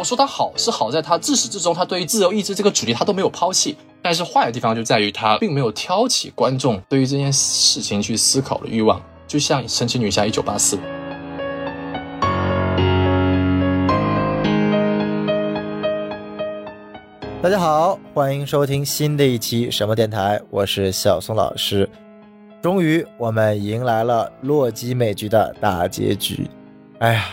我说他好是好在他自始至终他对于自由意志这个主题他都没有抛弃，但是坏的地方就在于他并没有挑起观众对于这件事情去思考的欲望，就像神奇女侠一九八四。大家好，欢迎收听新的一期什么电台，我是小宋老师。终于，我们迎来了洛基美剧的大结局。哎呀，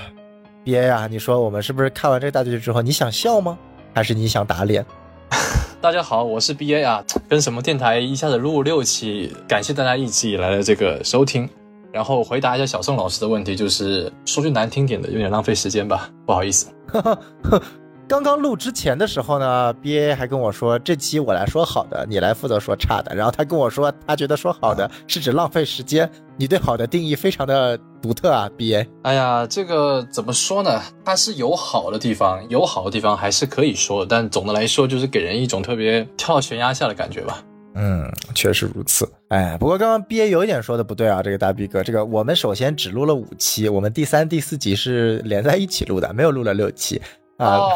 憋呀！你说我们是不是看完这个大结局之后，你想笑吗？还是你想打脸？大家好，我是 B A 啊，跟什么电台一下子录六期，感谢大家一直以来的这个收听。然后回答一下小宋老师的问题，就是说句难听点的，有点浪费时间吧，不好意思。刚刚录之前的时候呢，B A 还跟我说这期我来说好的，你来负责说差的。然后他跟我说，他觉得说好的是指浪费时间。你对好的定义非常的独特啊，B A。哎呀，这个怎么说呢？它是有好的地方，有好的地方还是可以说，但总的来说就是给人一种特别跳到悬崖下的感觉吧。嗯，确实如此。哎，不过刚刚 B A 有一点说的不对啊，这个大 B 哥，这个我们首先只录了五期，我们第三、第四集是连在一起录的，没有录了六期。啊，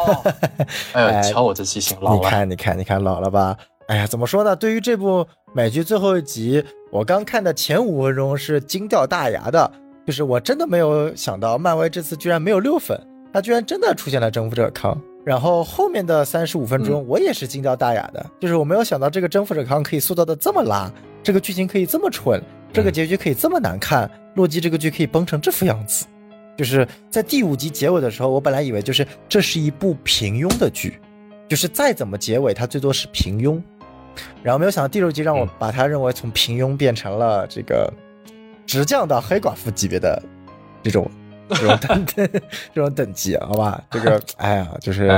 哎呦，瞧我这记性老了。你看，你看，你看，老了吧？哎呀，怎么说呢？对于这部美剧最后一集，我刚看的前五分钟是惊掉大牙的，就是我真的没有想到，漫威这次居然没有六粉，他居然真的出现了征服者康。然后后面的三十五分钟，我也是惊掉大牙的，就是我没有想到这个征服者康可以塑造的这么拉，这个剧情可以这么蠢，这个结局可以这么难看，洛基这个剧可以崩成这副样子。就是在第五集结尾的时候，我本来以为就是这是一部平庸的剧，就是再怎么结尾，它最多是平庸。然后没有想到第六集让我把它认为从平庸变成了这个直降到黑寡妇级别的这种 这种等这种等级，好吧？这个 哎呀，就是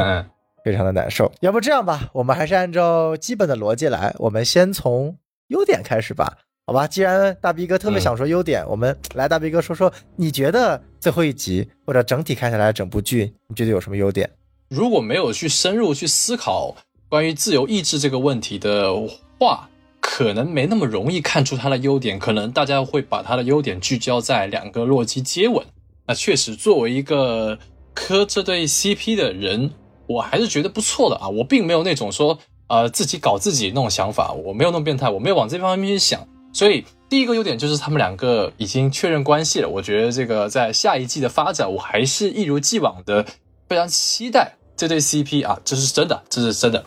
非常的难受。要不这样吧，我们还是按照基本的逻辑来，我们先从优点开始吧。好吧，既然大逼哥特别想说优点，我们来大逼哥说说，你觉得最后一集或者整体看下来整部剧，你觉得有什么优点？如果没有去深入去思考关于自由意志这个问题的话，可能没那么容易看出它的优点。可能大家会把它的优点聚焦在两个洛基接吻。那确实，作为一个磕这对 CP 的人，我还是觉得不错的啊。我并没有那种说呃自己搞自己那种想法，我没有那么变态，我没有往这方面去想。所以第一个优点就是他们两个已经确认关系了。我觉得这个在下一季的发展，我还是一如既往的非常期待这对 CP 啊，这是真的，这是真的。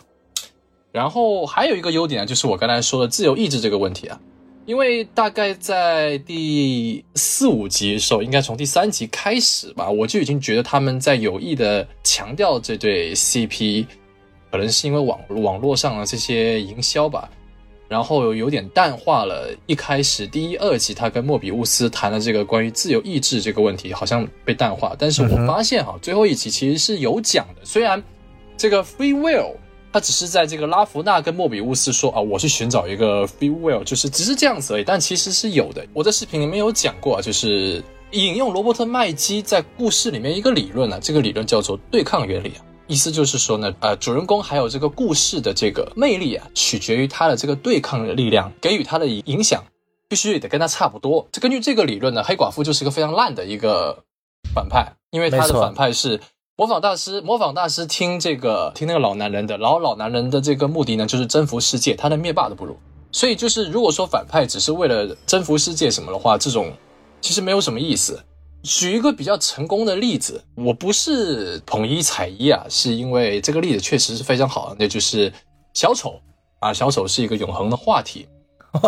然后还有一个优点啊，就是我刚才说的自由意志这个问题啊，因为大概在第四五集的时候，应该从第三集开始吧，我就已经觉得他们在有意的强调这对 CP，可能是因为网网络上的这些营销吧。然后有点淡化了，一开始第一、二集他跟莫比乌斯谈的这个关于自由意志这个问题，好像被淡化。但是我发现哈，最后一集其实是有讲的。虽然这个 free will，他只是在这个拉弗纳跟莫比乌斯说啊，我去寻找一个 free will，就是只是这样子而已。但其实是有的。我在视频里面有讲过啊，就是引用罗伯特麦基在故事里面一个理论啊，这个理论叫做对抗原理啊。意思就是说呢，呃，主人公还有这个故事的这个魅力啊，取决于他的这个对抗的力量，给予他的影响，必须得跟他差不多。这根据这个理论呢，黑寡妇就是一个非常烂的一个反派，因为他的反派是模仿大师，模仿大师听这个听那个老男人的，然后老男人的这个目的呢，就是征服世界，他连灭霸都不如。所以就是如果说反派只是为了征服世界什么的话，这种其实没有什么意思。举一个比较成功的例子，我不是捧一踩一啊，是因为这个例子确实是非常好，那就是小丑啊，小丑是一个永恒的话题。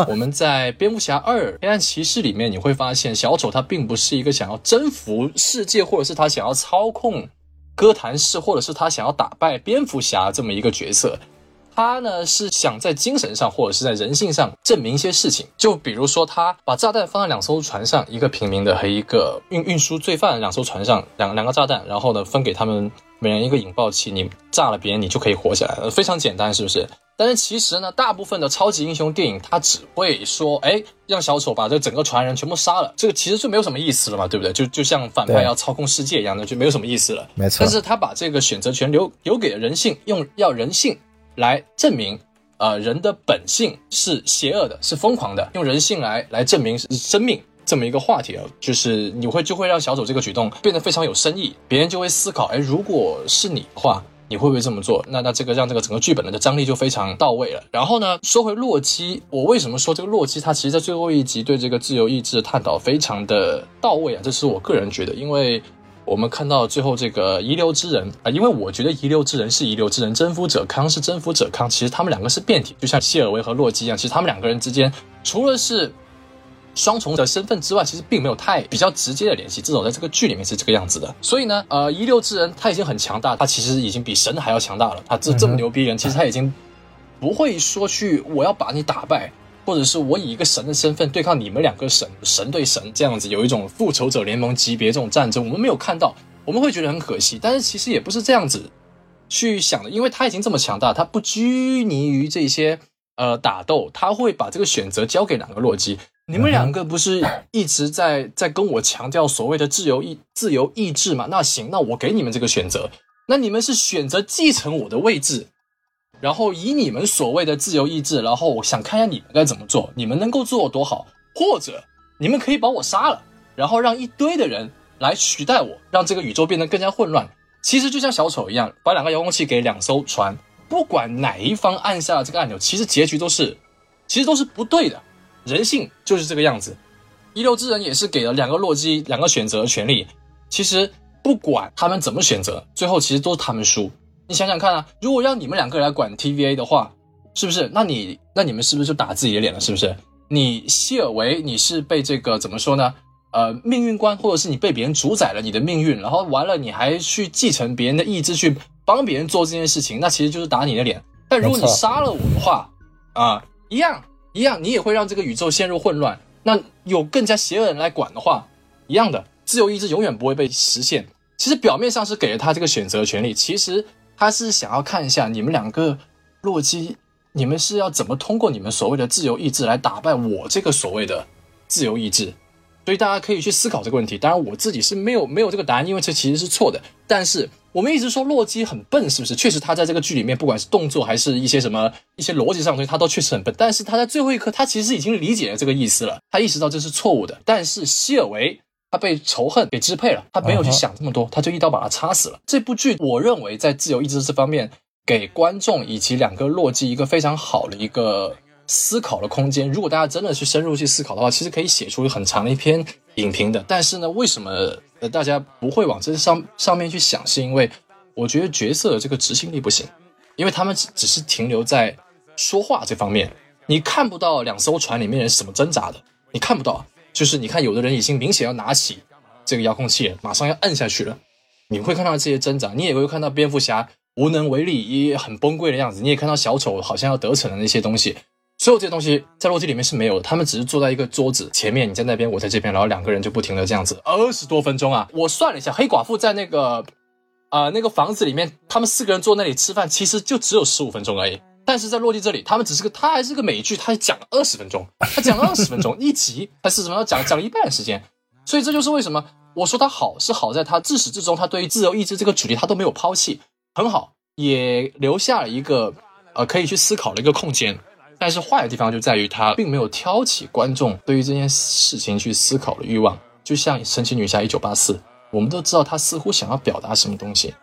我们在蝙蝠侠二黑暗骑士里面，你会发现小丑他并不是一个想要征服世界，或者是他想要操控哥谭市，或者是他想要打败蝙蝠侠这么一个角色。他呢是想在精神上或者是在人性上证明一些事情，就比如说他把炸弹放在两艘船上，一个平民的和一个运运输罪犯两艘船上，两两个炸弹，然后呢分给他们每人一个引爆器，你炸了别人，你就可以活下来了，非常简单，是不是？但是其实呢，大部分的超级英雄电影他只会说，哎，让小丑把这整个船人全部杀了，这个其实就没有什么意思了嘛，对不对？就就像反派要操控世界一样的，就没有什么意思了。没错。但是他把这个选择权留留给了人性，用要人性。来证明，呃，人的本性是邪恶的，是疯狂的，用人性来来证明生命这么一个话题啊，就是你会就会让小丑这个举动变得非常有深意，别人就会思考，哎，如果是你的话。你会不会这么做？那那这个让这个整个剧本的张力就非常到位了。然后呢，说回洛基，我为什么说这个洛基他其实在最后一集对这个自由意志的探讨非常的到位啊？这是我个人觉得，因为我们看到最后这个遗留之人啊，因为我觉得遗留之人是遗留之人，征服者康是征服者康，其实他们两个是变体，就像谢尔维和洛基一样，其实他们两个人之间除了是。双重的身份之外，其实并没有太比较直接的联系，至少在这个剧里面是这个样子的。所以呢，呃，遗留之人他已经很强大，他其实已经比神还要强大了。他这这么牛逼人，其实他已经不会说去我要把你打败，或者是我以一个神的身份对抗你们两个神，神对神这样子，有一种复仇者联盟级别这种战争，我们没有看到，我们会觉得很可惜。但是其实也不是这样子去想的，因为他已经这么强大，他不拘泥于这些呃打斗，他会把这个选择交给两个洛基。你们两个不是一直在在跟我强调所谓的自由意自由意志吗？那行，那我给你们这个选择。那你们是选择继承我的位置，然后以你们所谓的自由意志，然后我想看一下你们该怎么做，你们能够做多好，或者你们可以把我杀了，然后让一堆的人来取代我，让这个宇宙变得更加混乱。其实就像小丑一样，把两个遥控器给两艘船，不管哪一方按下了这个按钮，其实结局都是，其实都是不对的。人性就是这个样子，遗留之人也是给了两个洛基两个选择的权利。其实不管他们怎么选择，最后其实都是他们输。你想想看啊，如果让你们两个人来管 TVA 的话，是不是？那你那你们是不是就打自己的脸了？是不是？你希尔维你是被这个怎么说呢？呃，命运观，或者是你被别人主宰了你的命运，然后完了你还去继承别人的意志去帮别人做这件事情，那其实就是打你的脸。但如果你杀了我的话，啊，一样。一样，你也会让这个宇宙陷入混乱。那有更加邪恶人来管的话，一样的自由意志永远不会被实现。其实表面上是给了他这个选择权利，其实他是想要看一下你们两个洛基，你们是要怎么通过你们所谓的自由意志来打败我这个所谓的自由意志。所以大家可以去思考这个问题。当然，我自己是没有没有这个答案，因为这其实是错的。但是我们一直说洛基很笨，是不是？确实，他在这个剧里面，不管是动作还是一些什么一些逻辑上的东西，他都确实很笨。但是他在最后一刻，他其实已经理解了这个意思了，他意识到这是错误的。但是希尔维他被仇恨给支配了，他没有去想这么多，他就一刀把他插死了。这部剧我认为在自由意志这方面，给观众以及两个洛基一个非常好的一个。思考的空间，如果大家真的去深入去思考的话，其实可以写出很长的一篇影评的。但是呢，为什么呃大家不会往这上上面去想？是因为我觉得角色的这个执行力不行，因为他们只只是停留在说话这方面，你看不到两艘船里面人是怎么挣扎的，你看不到。就是你看，有的人已经明显要拿起这个遥控器，马上要摁下去了，你会看到这些挣扎，你也会看到蝙蝠侠无能为力，也很崩溃的样子，你也看到小丑好像要得逞的那些东西。所有这些东西在洛基里面是没有的，他们只是坐在一个桌子前面，你在那边，我在这边，然后两个人就不停的这样子，二十多分钟啊！我算了一下，黑寡妇在那个啊那个房子里面，他们四个人坐那里吃饭，其实就只有十五分钟而已。但是在落地这里，他们只是个，他还是个美剧，他讲了二十分钟，他讲了二十分钟 一集，他是什么要讲讲了一半时间，所以这就是为什么我说他好是好在他自始至终他对于自由意志这个主题他都没有抛弃，很好，也留下了一个呃可以去思考的一个空间。但是坏的地方就在于他并没有挑起观众对于这件事情去思考的欲望，就像神奇女侠一九八四，我们都知道他似乎想要表达什么东西，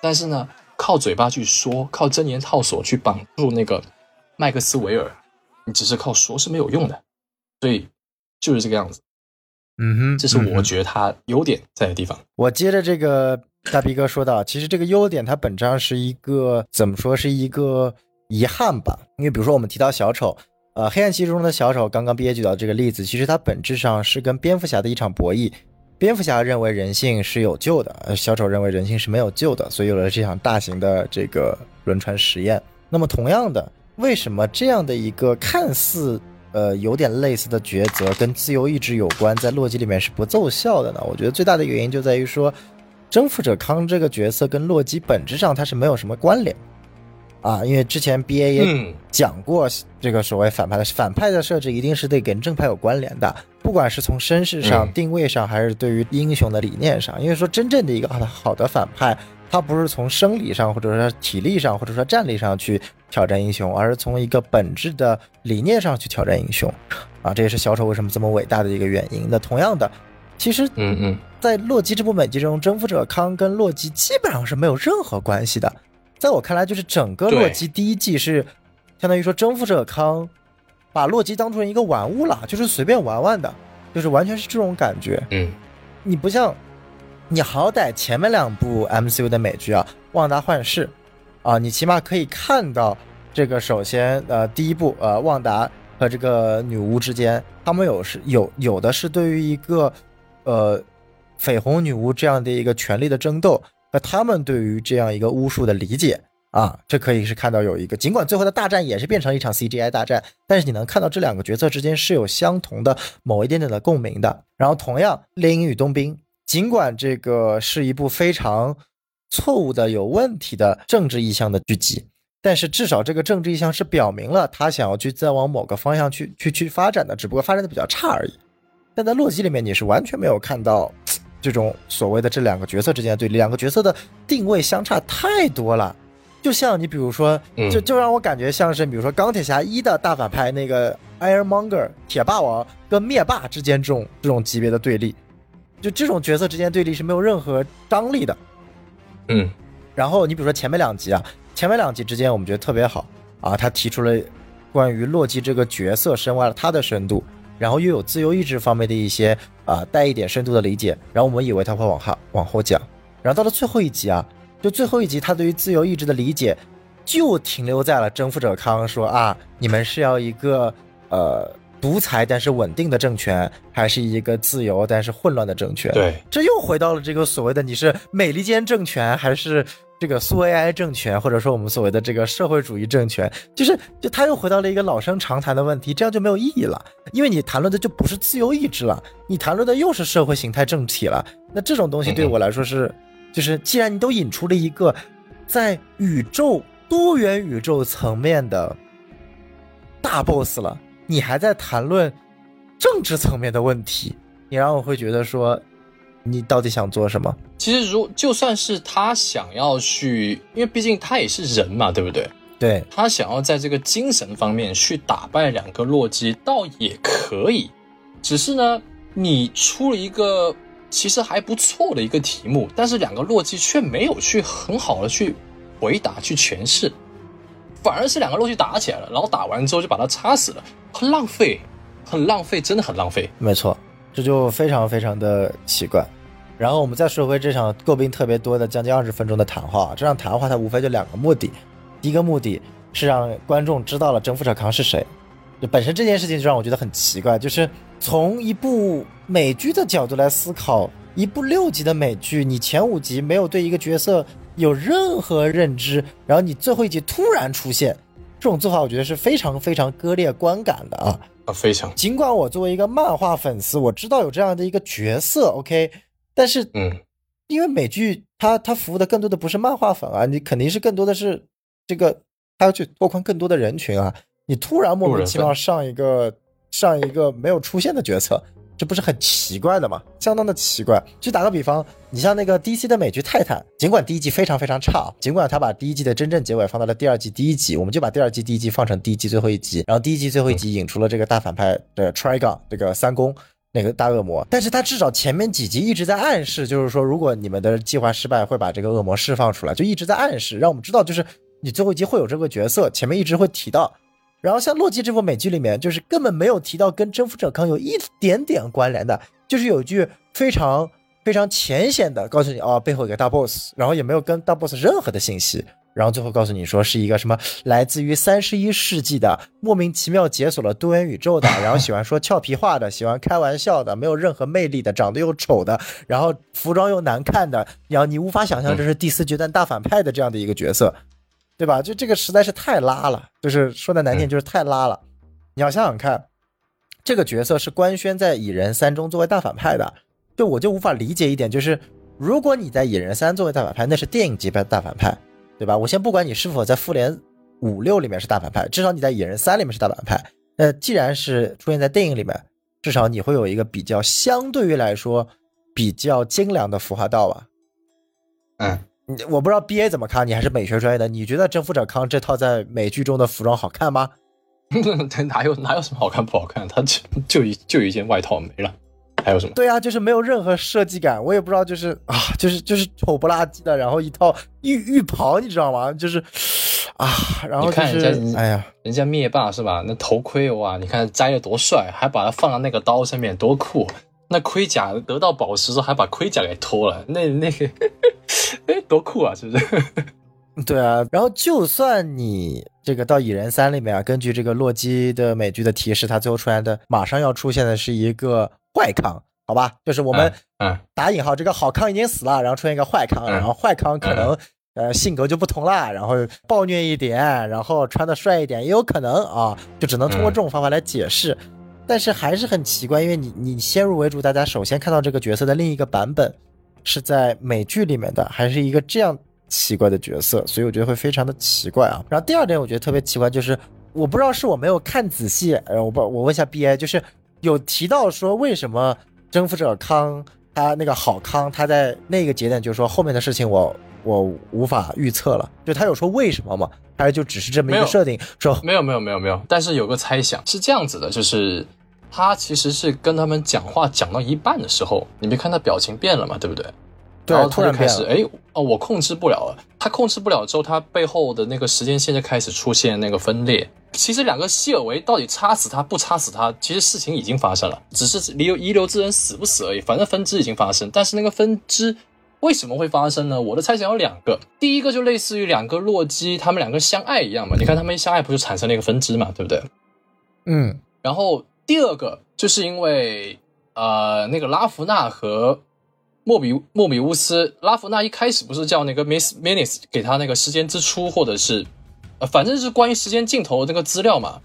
但是呢，靠嘴巴去说，靠真言套索去绑住那个麦克斯韦尔，你只是靠说是没有用的，所以就是这个样子。嗯哼，这是我觉得他优点在的地方。我接着这个大逼哥说到，其实这个优点它本质上是一个怎么说是一个。遗憾吧，因为比如说我们提到小丑，呃，黑暗骑士中的小丑，刚刚毕业举到这个例子，其实它本质上是跟蝙蝠侠的一场博弈。蝙蝠侠认为人性是有救的，小丑认为人性是没有救的，所以有了这场大型的这个轮船实验。那么同样的，为什么这样的一个看似呃有点类似的抉择跟自由意志有关，在洛基里面是不奏效的呢？我觉得最大的原因就在于说，征服者康这个角色跟洛基本质上它是没有什么关联。啊，因为之前 B A 也讲过，这个所谓反派的反派的设置一定是得跟正派有关联的，不管是从身世上、定位上，还是对于英雄的理念上。因为说真正的一个好的好的反派，他不是从生理上，或者说体力上，或者说战力上去挑战英雄，而是从一个本质的理念上去挑战英雄，啊，这也是小丑为什么这么伟大的一个原因。那同样的，其实，嗯嗯，在洛基这部美剧中，征服者康跟洛基基本上是没有任何关系的。在我看来，就是整个洛基第一季是相当于说征服者康把洛基当成一个玩物了，就是随便玩玩的，就是完全是这种感觉。嗯，你不像。你好歹前面两部 MCU 的美剧啊，《旺达幻视》，啊，你起码可以看到这个。首先，呃，第一部，呃，旺达和这个女巫之间，他们有是有有的是对于一个，呃，绯红女巫这样的一个权力的争斗，那他们对于这样一个巫术的理解啊，这可以是看到有一个。尽管最后的大战也是变成一场 CGI 大战，但是你能看到这两个角色之间是有相同的某一点点的共鸣的。然后，同样，《猎鹰与冬兵》。尽管这个是一部非常错误的、有问题的政治意向的剧集，但是至少这个政治意向是表明了他想要去再往某个方向去去去发展的，只不过发展的比较差而已。但在洛基里面，你是完全没有看到这种所谓的这两个角色之间的对立，两个角色的定位相差太多了。就像你比如说，就就让我感觉像是比如说钢铁侠一的大反派那个 Ironmonger 铁霸王跟灭霸之间这种这种级别的对立。就这种角色之间对立是没有任何张力的，嗯，然后你比如说前面两集啊，前面两集之间我们觉得特别好啊，他提出了关于洛基这个角色深挖了他的深度，然后又有自由意志方面的一些啊带一点深度的理解，然后我们以为他会往下往后讲，然后到了最后一集啊，就最后一集他对于自由意志的理解就停留在了征服者康说啊，你们是要一个呃。独裁但是稳定的政权，还是一个自由但是混乱的政权？对，这又回到了这个所谓的你是美利坚政权，还是这个苏维埃政权，或者说我们所谓的这个社会主义政权？就是就他又回到了一个老生常谈的问题，这样就没有意义了，因为你谈论的就不是自由意志了，你谈论的又是社会形态政体了。那这种东西对我来说是，就是既然你都引出了一个在宇宙多元宇宙层面的大 boss 了。你还在谈论政治层面的问题，你让我会觉得说，你到底想做什么？其实，如就算是他想要去，因为毕竟他也是人嘛，对不对？对他想要在这个精神方面去打败两个洛基，倒也可以。只是呢，你出了一个其实还不错的一个题目，但是两个洛基却没有去很好的去回答、去诠释。反而是两个洛基打起来了，然后打完之后就把他插死了，很浪费，很浪费，真的很浪费。没错，这就非常非常的奇怪。然后我们再说回这场诟病特别多的将近二十分钟的谈话，这场谈话它无非就两个目的，第一个目的是让观众知道了征服者康是谁。就本身这件事情就让我觉得很奇怪，就是从一部美剧的角度来思考，一部六集的美剧，你前五集没有对一个角色。有任何认知，然后你最后一集突然出现，这种做法我觉得是非常非常割裂观感的啊啊！非常。尽管我作为一个漫画粉丝，我知道有这样的一个角色，OK，但是嗯，因为美剧它它服务的更多的不是漫画粉啊，你肯定是更多的是这个，它要去拓宽更多的人群啊，你突然莫名其妙上一个上一个没有出现的角色。这不是很奇怪的吗？相当的奇怪。就打个比方，你像那个 DC 的美剧《泰坦》，尽管第一季非常非常差，尽管他把第一季的真正结尾放到了第二季第一集，我们就把第二季第一集放成第一季最后一集，然后第一季最后一集引出了这个大反派的 Trigon 这个三公那个大恶魔，但是他至少前面几集一直在暗示，就是说如果你们的计划失败，会把这个恶魔释放出来，就一直在暗示，让我们知道就是你最后一集会有这个角色，前面一直会提到。然后像《洛基》这部美剧里面，就是根本没有提到跟征服者康有一点点关联的，就是有一句非常非常浅显的告诉你，哦，背后有个大 boss，然后也没有跟大 boss 任何的信息，然后最后告诉你说是一个什么来自于三十一世纪的莫名其妙解锁了多元宇宙的，然后喜欢说俏皮话的，喜欢开玩笑的，没有任何魅力的，长得又丑的，然后服装又难看的，然后你无法想象这是第四阶段大反派的这样的一个角色。对吧？就这个实在是太拉了，就是说的难听，就是太拉了。你要想想看，这个角色是官宣在《蚁人三》中作为大反派的，就我就无法理解一点，就是如果你在《蚁人三》作为大反派，那是电影级别的大反派，对吧？我先不管你是否在《复联五六》里面是大反派，至少你在《野人三》里面是大反派。那既然是出现在电影里面，至少你会有一个比较相对于来说比较精良的服化道吧？嗯。你我不知道 B A 怎么看，你还是美学专业的，你觉得征服者康这套在美剧中的服装好看吗？哪有哪有什么好看不好看？他就就一就一件外套没了，还有什么？对啊，就是没有任何设计感，我也不知道，就是啊，就是就是丑不拉几的，然后一套浴浴袍，你知道吗？就是啊，然后就你看人家哎呀，人家灭霸是吧？那头盔哇，你看摘的多帅，还把它放到那个刀上面，多酷！那盔甲得到宝石之后，还把盔甲给脱了，那那个，哎，多酷啊！是不是？对啊，然后就算你这个到蚁人三里面啊，根据这个洛基的美剧的提示，他最后出来的马上要出现的是一个坏康，好吧？就是我们嗯打引号，这个好康已经死了，然后出现一个坏康，嗯然后坏康可能呃性格就不同啦，然后暴虐一点，然后穿的帅一点，也有可能啊，就只能通过这种方法来解释。但是还是很奇怪，因为你你先入为主，大家首先看到这个角色的另一个版本是在美剧里面的，还是一个这样奇怪的角色，所以我觉得会非常的奇怪啊。然后第二点我觉得特别奇怪，就是我不知道是我没有看仔细，呃，我不我问一下 B I，就是有提到说为什么征服者康他那个好康他在那个节点就是说后面的事情我我无法预测了，就他有说为什么吗？还是就只是这么一个设定说没有没有没有没有，但是有个猜想是这样子的，就是他其实是跟他们讲话讲到一半的时候，你没看他表情变了嘛，对不对？对然后突然开始哎哦，我控制不了了。他控制不了之后，他背后的那个时间线就开始出现那个分裂。其实两个希尔维到底插死他不插死他，其实事情已经发生了，只是遗留遗留之人死不死而已。反正分支已经发生，但是那个分支为什么会发生呢？我的猜想有两个，第一个就类似于两个洛基，他们两个相爱一样嘛。你看他们一相爱，不就产生了一个分支嘛，对不对？嗯然后第二个就是因为呃，那个拉夫纳和莫比莫比乌斯，拉夫纳一开始不是叫那个 Miss Minis 给他那个时间之初，或者是呃，反正是关于时间尽头的那个资料嘛，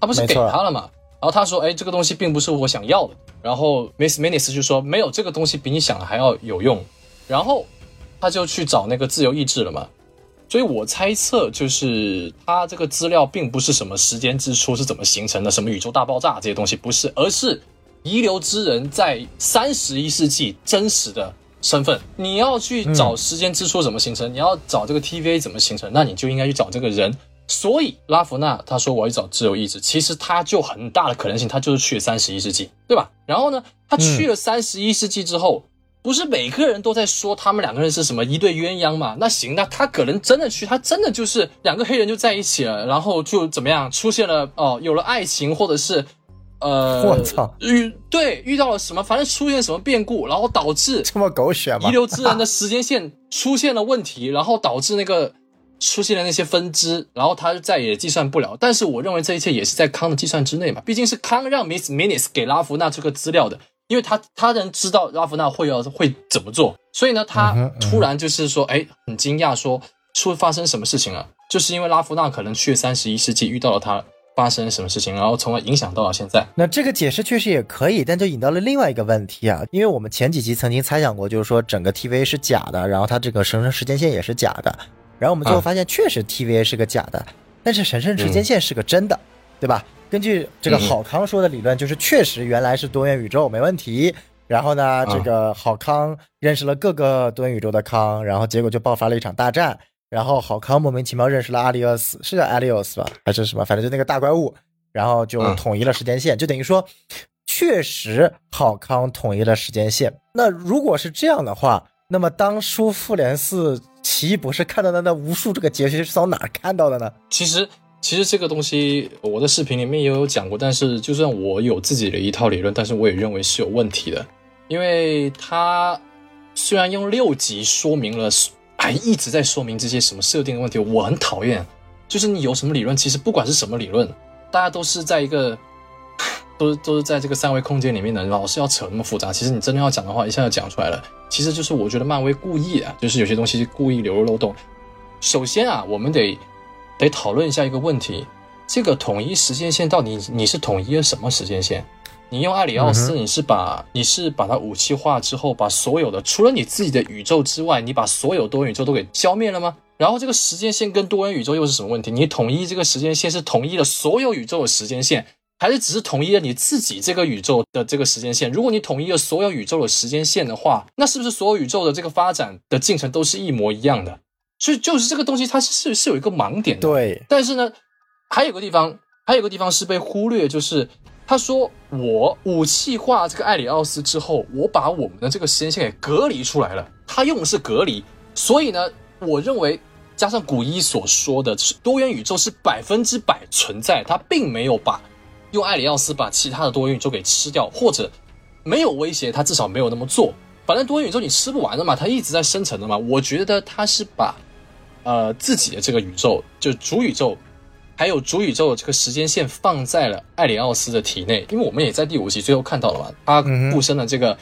他不是给他了嘛？然后他说，哎，这个东西并不是我想要的。然后 Miss Minutes 就说，没有，这个东西比你想的还要有用。然后他就去找那个自由意志了嘛。所以我猜测，就是他这个资料并不是什么时间之初是怎么形成的，什么宇宙大爆炸这些东西不是，而是遗留之人在三十一世纪真实的身份。你要去找时间之初怎么形成，你要找这个 TVA 怎么形成，那你就应该去找这个人。所以拉弗纳他说我要去找自由意志，其实他就很大的可能性，他就是去了三十一世纪，对吧？然后呢，他去了三十一世纪之后。不是每个人都在说他们两个人是什么一对鸳鸯嘛？那行，那他可能真的去，他真的就是两个黑人就在一起了，然后就怎么样出现了哦，有了爱情，或者是呃，我操遇对遇到了什么，反正出现什么变故，然后导致这么狗血吗遗？留之人的时间线出现了问题，然后导致那个出现了那些分支，然后他就再也计算不了。但是我认为这一切也是在康的计算之内嘛，毕竟是康让 Miss Minutes 给拉夫纳这个资料的，因为他他能知道拉夫纳会要会怎么做，所以呢，他突然就是说，哎，很惊讶说出发生什么事情了，就是因为拉夫纳可能去了三十一世纪遇到了他发生什么事情，然后从而影响到了现在。那这个解释确实也可以，但就引到了另外一个问题啊，因为我们前几集曾经猜想过，就是说整个 TVA 是假的，然后它这个神圣时间线也是假的，然后我们最后啊发现确实 TVA 是个假的，但是神圣时间线是个真的，对吧？根据这个嗯郝康说的理论，就是确实原来是多元宇宙没问题，然后呢，这个郝康认识了各个多元宇宙的康，然后结果就爆发了一场大战，然后郝康莫名其妙认识了阿里奥斯，是叫阿里奥斯吧，还是什么？反正就那个大怪物，然后就统一了时间线，就等于说，确实郝康统一了时间线。那如果是这样的话，那么当初复联四奇异博士看到的那无数这个结局是从哪看到的呢？其实，其实这个东西我的视频里面也有讲过，但是就算我有自己的一套理论，但是我也认为是有问题的，因为他虽然用六集说明了，还一直在说明这些什么设定的问题，我很讨厌。就是你有什么理论，其实不管是什么理论，大家都是在一个。都是都是在这个三维空间里面的，老是要扯那么复杂。其实你真的要讲的话，一下就讲出来了。其实就是我觉得漫威故意啊，就是有些东西故意流入漏洞。首先啊，我们得得讨论一下一个问题：这个统一时间线到底你是统一了什么时间线？你用艾里奥斯，嗯你是把你是把它武器化之后，把所有的除了你自己的宇宙之外，你把所有多元宇宙都给消灭了吗？然后这个时间线跟多元宇宙又是什么问题？你统一这个时间线是统一了所有宇宙的时间线，还是只是统一了你自己这个宇宙的这个时间线？如果你统一了所有宇宙的时间线的话，那是不是所有宇宙的这个发展的进程都是一模一样的？所以就是这个东西，它是是有一个盲点的。对，但是呢，还有个地方，还有个地方是被忽略，就是他说我武器化这个艾里奥斯之后，我把我们的这个时间线给隔离出来了。他用的是隔离，所以呢，我认为加上古一所说的多元宇宙是百分之百存在，他并没有把。用艾里奥斯把其他的多元宇宙给吃掉，或者没有威胁，他至少没有那么做。反正多元宇宙你吃不完的嘛，它一直在生成的嘛。我觉得他是把呃自己的这个宇宙，就主宇宙，还有主宇宙的这个时间线放在了艾里奥斯的体内。因为我们也在第五集最后看到了嘛，他附身了这个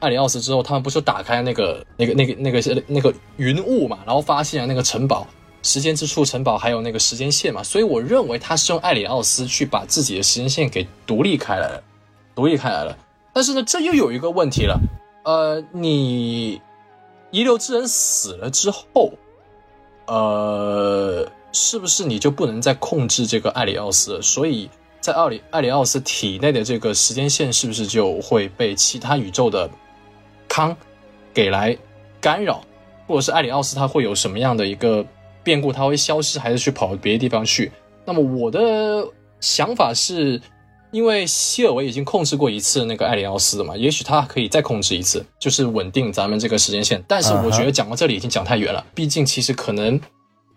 艾里奥斯之后，他们不是打开那个那个那个那个那个云雾嘛，然后发现了那个城堡。时间之处城堡还有那个时间线嘛，所以我认为他是用艾里奥斯去把自己的时间线给独立开来了，独立开来了。但是呢，这又有一个问题了，呃，你遗留之人死了之后，呃，是不是你就不能再控制这个艾里奥斯了？所以在奥里艾里奥斯体内的这个时间线是不是就会被其他宇宙的康给来干扰，或者是艾里奥斯他会有什么样的一个？变故，他会消失，还是去跑别的地方去？那么我的想法是，因为希尔维已经控制过一次那个艾里奥斯了嘛，也许他可以再控制一次，就是稳定咱们这个时间线。但是我觉得讲到这里已经讲太远了，毕竟其实可能，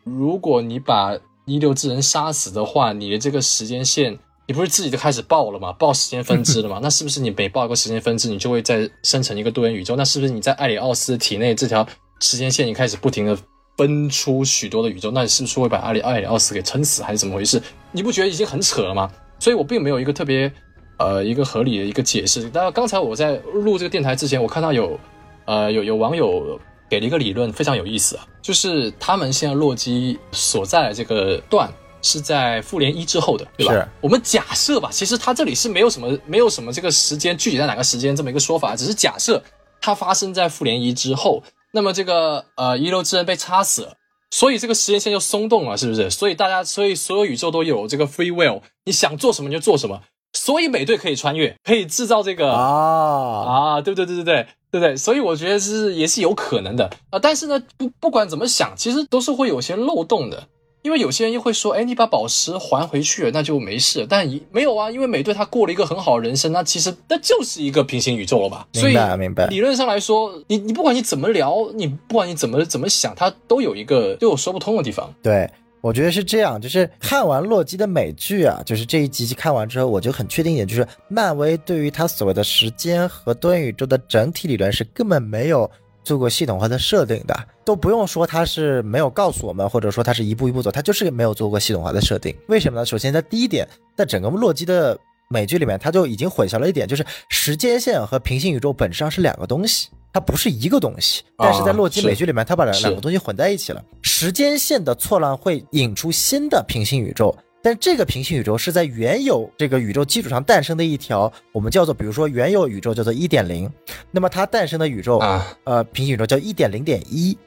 如果你把一六之人杀死的话，你的这个时间线，你不是自己就开始爆了吗？爆时间分支了吗？那是不是你每爆一个时间分支，你就会再生成一个多元宇宙？那是不是你在艾里奥斯体内这条时间线，你开始不停的？分出许多的宇宙，那你是不是会把阿里艾里奥斯给撑死，还是怎么回事？你不觉得已经很扯了吗？所以我并没有一个特别呃一个合理的一个解释。但刚才我在录这个电台之前，我看到有呃有有网友给了一个理论，非常有意思啊，就是他们现在洛基所在的这个段是在复联一之后的，对吧？我们假设吧，其实他这里是没有什么没有什么这个时间具体在哪个时间这么一个说法，只是假设它发生在复联一之后。那么这个呃遗留之人被插死了，所以这个时间线就松动了，是不是？所以大家，所以所有宇宙都有这个 free will，你想做什么就做什么。所以美队可以穿越，可以制造这个啊啊，对对对对对对对，所以我觉得是也是有可能的啊。但是呢，不不管怎么想，其实都是会有些漏洞的。因为有些人又会说，哎，你把宝石还回去了，那就没事。但没有啊，因为美队他过了一个很好的人生，那其实那就是一个平行宇宙了吧？明白明白。理论上来说，你你不管你怎么聊，你不管你怎么怎么想，它都有一个都有说不通的地方。对，我觉得是这样。就是看完洛基的美剧啊，就是这一集看完之后，我就很确定一点，就是漫威对于他所谓的时间和多元宇宙的整体理论是根本没有。做过系统化的设定的，都不用说他是没有告诉我们，或者说他是一步一步走，他就是没有做过系统化的设定。为什么呢？首先，在第一点，在整个洛基的美剧里面，它就已经混淆了一点，就是时间线和平行宇宙本质上是两个东西，它不是一个东西。但是在洛基美剧里面，它把两两个东西混在一起了。时间线的错乱会引出新的平行宇宙。但这个平行宇宙是在原有这个宇宙基础上诞生的一条，我们叫做，比如说原有宇宙叫做一点零，那么它诞生的宇宙啊，呃，平行宇宙叫一点零点一，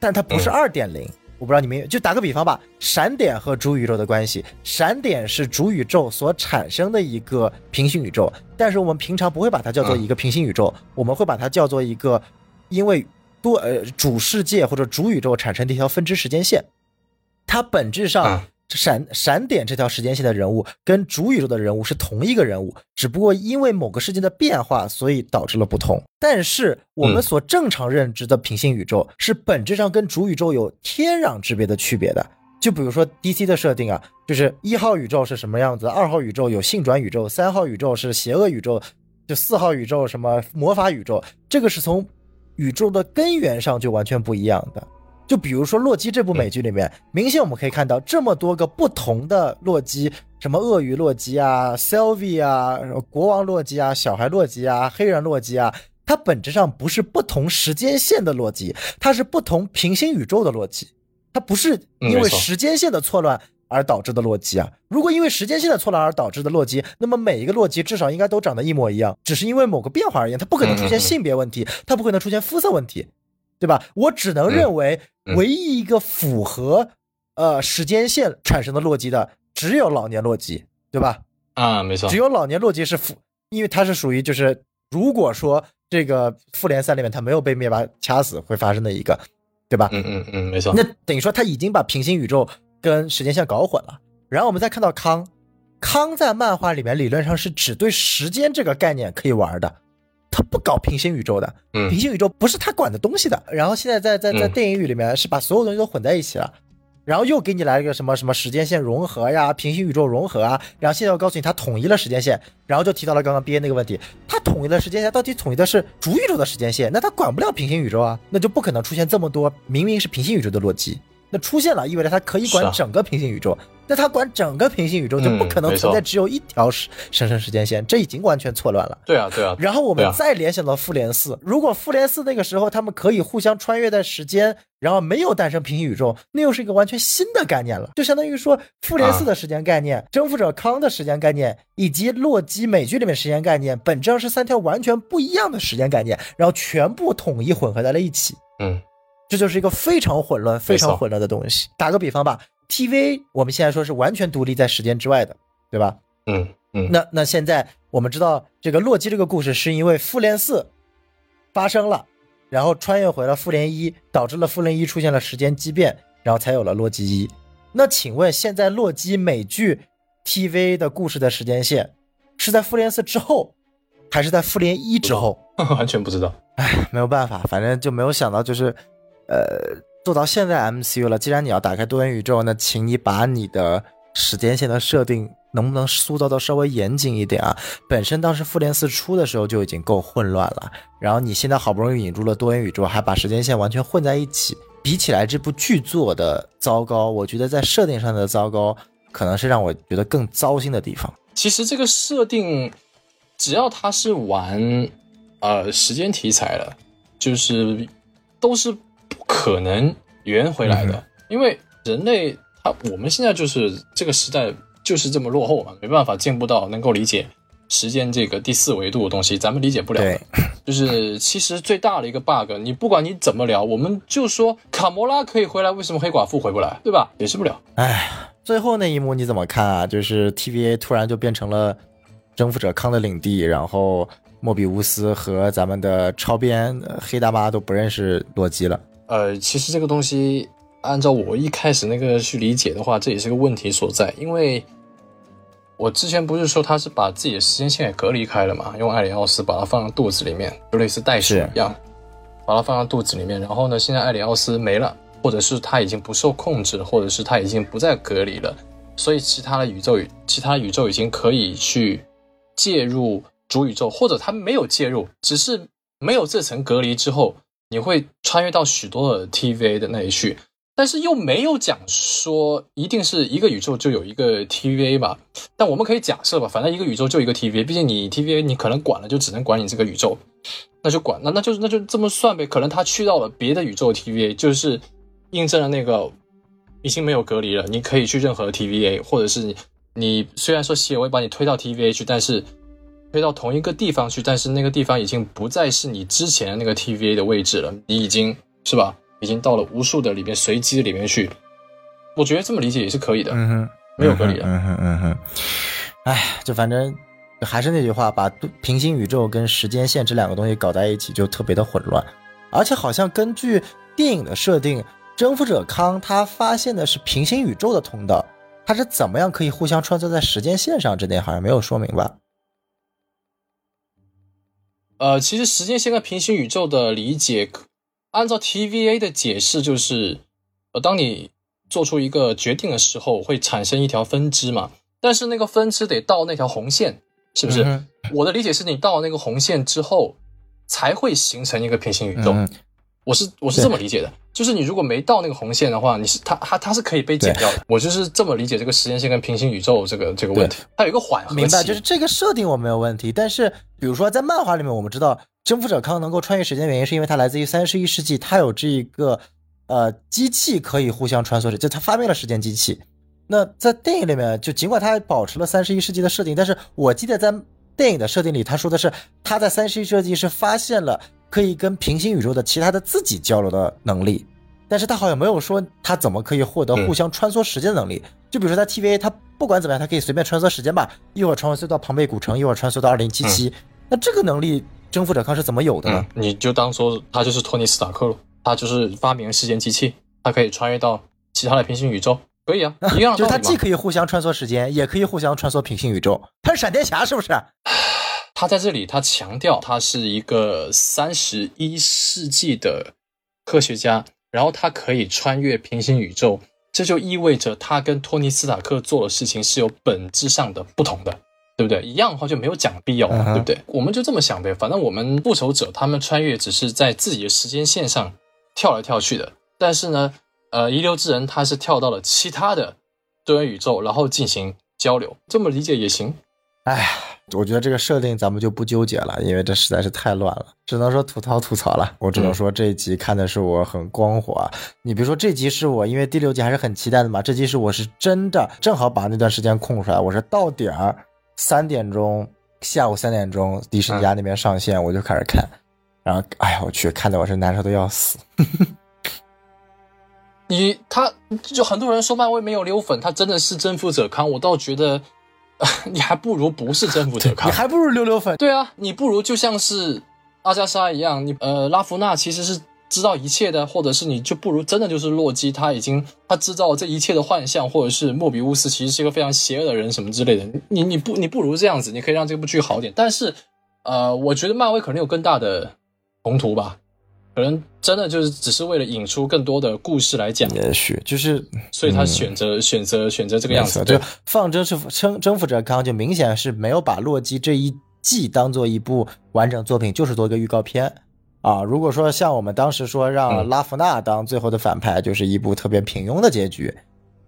但它不是二点零。我不知道你们就打个比方吧，闪点和主宇宙的关系，闪点是主宇宙所产生的一个平行宇宙，但是我们平常不会把它叫做一个平行宇宙，我们会把它叫做一个因为多呃主世界或者主宇宙产生的一条分支时间线，它本质上。闪闪点这条时间线的人物跟主宇宙的人物是同一个人物，只不过因为某个事件的变化，所以导致了不同。但是我们所正常认知的平行宇宙是本质上跟主宇宙有天壤之别的区别的。就比如说 DC 的设定啊，就是一号宇宙是什么样子，二号宇宙有性转宇宙，三号宇宙是邪恶宇宙，就四号宇宙什么魔法宇宙，这个是从宇宙的根源上就完全不一样的。就比如说《洛基》这部美剧里面，明显我们可以看到这么多个不同的洛基，什么鳄鱼洛基啊、Sylvie 啊、国王洛基啊、小孩洛基啊、黑人洛基啊，它本质上不是不同时间线的洛基，它是不同平行宇宙的洛基，它不是因为时间线的错乱而导致的洛基啊。如果因为时间线的错乱而导致的洛基，那么每一个洛基至少应该都长得一模一样，只是因为某个变化而言，它不可能出现性别问题，它不可能出现肤色问题。对吧？我只能认为，唯一一个符合，呃，时间线产生的洛基的，只有老年洛基，对吧？啊，没错只，有老年洛基是复，因为他是属于就是如果说这个复联三里面他没有被灭霸掐死会发生的一个，对吧？嗯嗯嗯，没错。那等于说他已经把平行宇宙跟时间线搞混了。然后我们再看到康，康在漫画里面理论上是只对时间这个概念可以玩的，他不搞平行宇宙的，嗯。平行宇宙不是他管的东西的。然后现在在在在嗯。电影语里面是把所有东西都混在一起了。然后又给你来了一个什么什么时间线融合呀，平行宇宙融合啊，然后现在我告诉你他统一了时间线，然后就提到了刚刚 B A 那个问题，他统一了时间线，到底统一的是主宇宙的时间线，那他管不了平行宇宙啊，那就不可能出现这么多明明是平行宇宙的洛基，那出现了意味着它可以管整个平行宇宙，那它管整个平行宇宙就不可能存在只有一条时生成时间线，这已经完全错乱了。对啊，对啊，然后我们再联想到复联四，如果复联四那个时候他们可以互相穿越在时间，然后没有诞生平行宇宙，那又是一个完全新的概念了，就相当于说复联四的时间概念、征服者康的时间概念以及洛基美剧里面时间概念，本质上是三条完全不一样的时间概念，然后全部统一混合在了一起。嗯这就是一个非常混乱、非常混乱的东西。打个比方吧，TVA 我们现在说是完全独立在时间之外的，对吧？嗯嗯，那那现在我们知道这个洛基这个故事是因为复联四发生了，然后穿越回了复联一，导致了复联一出现了时间畸变，然后才有了洛基一。那请问现在洛基美剧 TV 的故事的时间线是在复联四之后，还是在复联一之后？完全不知道。哎没有办法，反正就没有想到，就是，呃，做到现在 MCU 了。既然你要打开多元宇宙，那请你把你的时间线的设定能不能塑造的稍微严谨一点啊？本身当时复联四出的时候就已经够混乱了，然后你现在好不容易引入了多元宇宙，还把时间线完全混在一起，比起来这部剧作的糟糕，我觉得在设定上的糟糕，可能是让我觉得更糟心的地方。其实这个设定，只要他是玩呃时间题材的，就是都是可能圆回来的，嗯因为人类他我们现在就是这个时代就是这么落后嘛，没办法进步到能够理解时间这个第四维度的东西，咱们理解不了的对。就是 其实最大的一个 bug，你不管你怎么聊，我们就说卡魔拉可以回来，为什么黑寡妇回不来，对吧？解释不了。哎，最后那一幕你怎么看啊？就是 TVA 突然就变成了征服者康的领地，然后莫比乌斯和咱们的超编呃黑大妈都不认识洛基了。呃，其实这个东西，按照我一开始那个去理解的话，这也是个问题所在。因为我之前不是说他是把自己的时间线给隔离开了嘛，用艾里奥斯把它放到肚子里面，就类似袋鼠一样，把它放到肚子里面。然后呢，现在艾里奥斯没了，或者是他已经不受控制，或者是他已经不再隔离了，所以其他的宇宙，其他宇宙已经可以去介入主宇宙，或者他没有介入，只是没有这层隔离之后，你会穿越到许多的 TVA 的那里去，但是又没有讲说一定是一个宇宙就有一个 TVA 吧。但我们可以假设吧，反正一个宇宙就一个 TVA，毕竟你 TVA 你可能管了就只能管你这个宇宙，那就管那那就那就这么算呗。可能他去到了别的宇宙 TVA，就是印证了那个已经没有隔离了，你可以去任何 TVA，或者是你虽然说西尔威把你推到 TVA 去，但是推到同一个地方去，但是那个地方已经不再是你之前的那个 TVA 的位置了，你已经是吧？已经到了无数的里面随机的里面去。我觉得这么理解也是可以的。嗯哼，没有隔离的嗯哼嗯哼，哎，就反正还是那句话，把平行宇宙跟时间线这两个东西搞在一起，就特别的混乱。而且好像根据电影的设定，征服者康他发现的是平行宇宙的通道，他是怎么样可以互相穿梭在时间线上？这点好像没有说明吧？呃，其实时间线跟平行宇宙的理解，按照 TVA 的解释，就是呃，当你做出一个决定的时候，会产生一条分支嘛。但是那个分支得到那条红线，是不是？嗯我的理解是你到了那个红线之后，才会形成一个平行宇宙。嗯我是我是这么理解的，就是你如果没到那个红线的话，你是它它它是可以被剪掉的。我就是这么理解这个时间线跟平行宇宙这个这个问题，它有一个缓和期。明白，就是这个设定我没有问题，但是比如说在漫画里面，我们知道征服者康能够穿越时间，原因是因为他来自于三十一世纪，他有这一个呃机器可以互相穿梭，就他发明了时间机器。那在电影里面，就尽管他保持了三十一世纪的设定，但是我记得在电影的设定里，他说的是他在三十一世纪是发现了可以跟平行宇宙的其他的自己交流的能力。但是他好像没有说他怎么可以获得互相穿梭时间的能力。就比如说他 TVA，他不管怎么样，他可以随便穿梭时间吧，一会儿穿梭到庞贝古城，一会儿穿梭到二零七七。那这个能力，征服者康是怎么有的呢？你就当说他就是托尼斯塔克了，他就是发明了时间机器，他可以穿越到其他的平行宇宙，可以啊，一样。就他既可以互相穿梭时间，也可以互相穿梭平行宇宙。他是闪电侠是不是？他在这里，他强调他是一个三十一世纪的科学家。然后他可以穿越平行宇宙，这就意味着他跟托尼斯塔克做的事情是有本质上的不同的，对不对？一样的话就没有讲必要，对不对？我们就这么想呗，反正我们复仇者他们穿越只是在自己的时间线上跳来跳去的，但是呢，呃，遗留之人他是跳到了其他的多元宇宙，然后进行交流，这么理解也行。哎。我觉得这个设定咱们就不纠结了，因为这实在是太乱了，只能说吐槽吐槽了。我只能说这一集看的是我很光火。你比如说这集是我，因为第六集还是很期待的嘛。这集是我是真的正好把那段时间空出来，我是到点儿三点钟，下午三点钟迪士尼家那边上线，我就开始看。然后，哎呀，我去，看的我是难受的要死。你他就很多人说漫威没有溜粉，他真的是征服者康，我倒觉得。你还不如不是征服者康，你还不如溜溜粉。对啊，你不如就像是阿加莎一样，你呃拉夫娜其实是知道一切的，或者是你就不如真的就是洛基，他已经他知道这一切的幻象，或者是莫比乌斯其实是一个非常邪恶的人什么之类的。你你不你不如这样子，你可以让这部剧好点。但是呃，我觉得漫威可能有更大的宏图吧。可能真的就是只是为了引出更多的故事来讲，也许就是，所以他选择选择选择这个样子，就放征服征征服者康，就明显是没有把洛基这一季当做一部完整作品，就是做一个预告片啊。如果说像我们当时说让拉夫纳当最后的反派，就是一部特别平庸的结局。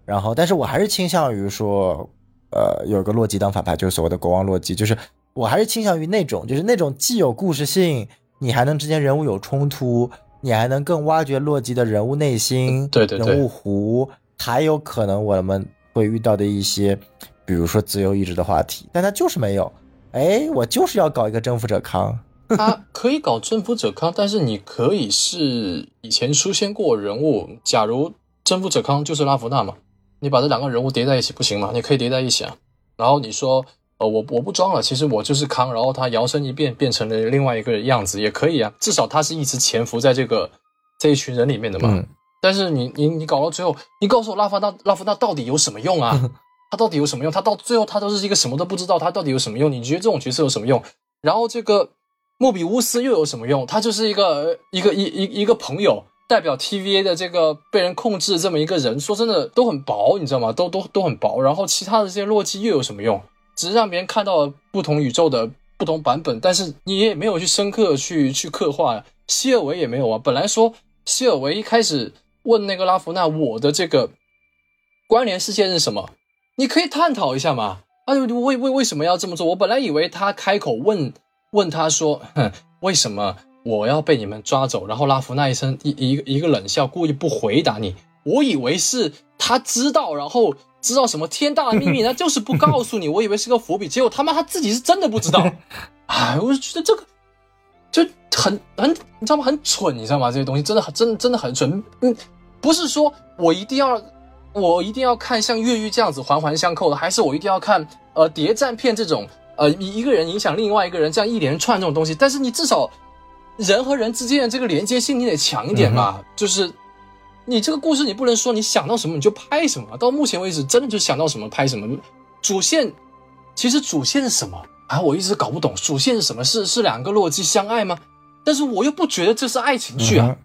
然后，但是我还是倾向于说，呃，有个洛基当反派，就是所谓的国王洛基，就是我还是倾向于那种，就是那种既有故事性。你还能之间人物有冲突，你还能更挖掘洛基的人物内心、对对人物弧，还有可能我们会遇到的一些，比如说自由意志的话题，但他就是没有。哎，我就是要搞一个征服者康，他可以搞征服者康，但是你可以是以前出现过人物，假如征服者康就是拉弗纳嘛，你把这两个人物叠在一起不行吗？你可以叠在一起啊，然后你说。呃，我我不装了，其实我就是康，然后他摇身一变变成了另外一个样子，也可以啊。至少他是一直潜伏在这个这一群人里面的嘛。但是你你你搞到最后，你告诉我拉夫纳拉夫纳到底有什么用啊？他到底有什么用？他到最后他都是一个什么都不知道，他到底有什么用？你觉得这种角色有什么用？然后这个莫比乌斯又有什么用？他就是一个一个一一一个朋友，代表 TVA 的这个被人控制这么一个人。说真的，都很薄，你知道吗？都都都很薄。然后其他的这些洛基又有什么用？只是让别人看到了不同宇宙的不同版本，但是你也没有去深刻去去刻画。希尔维也没有啊。本来说希尔维一开始问那个拉夫纳，我的这个关联事件是什么？你可以探讨一下嘛。啊，为为为什么要这么做？我本来以为他开口问问他说，哼，为什么我要被你们抓走？然后拉夫纳一声一一个一个冷笑，故意不回答你。我以为是他知道，然后。知道什么天大的秘密？他就是不告诉你。我以为是个伏笔，结果他妈他自己是真的不知道。哎，我就觉得这个就很很，你知道吗？很蠢，你知道吗？这些东西真的很真真的很蠢。嗯，不是说我一定要我一定要看像越狱这样子环环相扣的，还是我一定要看呃谍战片这种呃一个人影响另外一个人这样一连串这种东西？但是你至少人和人之间的这个连接性你得强一点吧？就是。你这个故事，你不能说你想到什么你就拍什么。到目前为止，真的就想到什么拍什么。主线其实主线是什么啊？我一直搞不懂主线是什么？是是两个洛基相爱吗？但是我又不觉得这是爱情剧啊，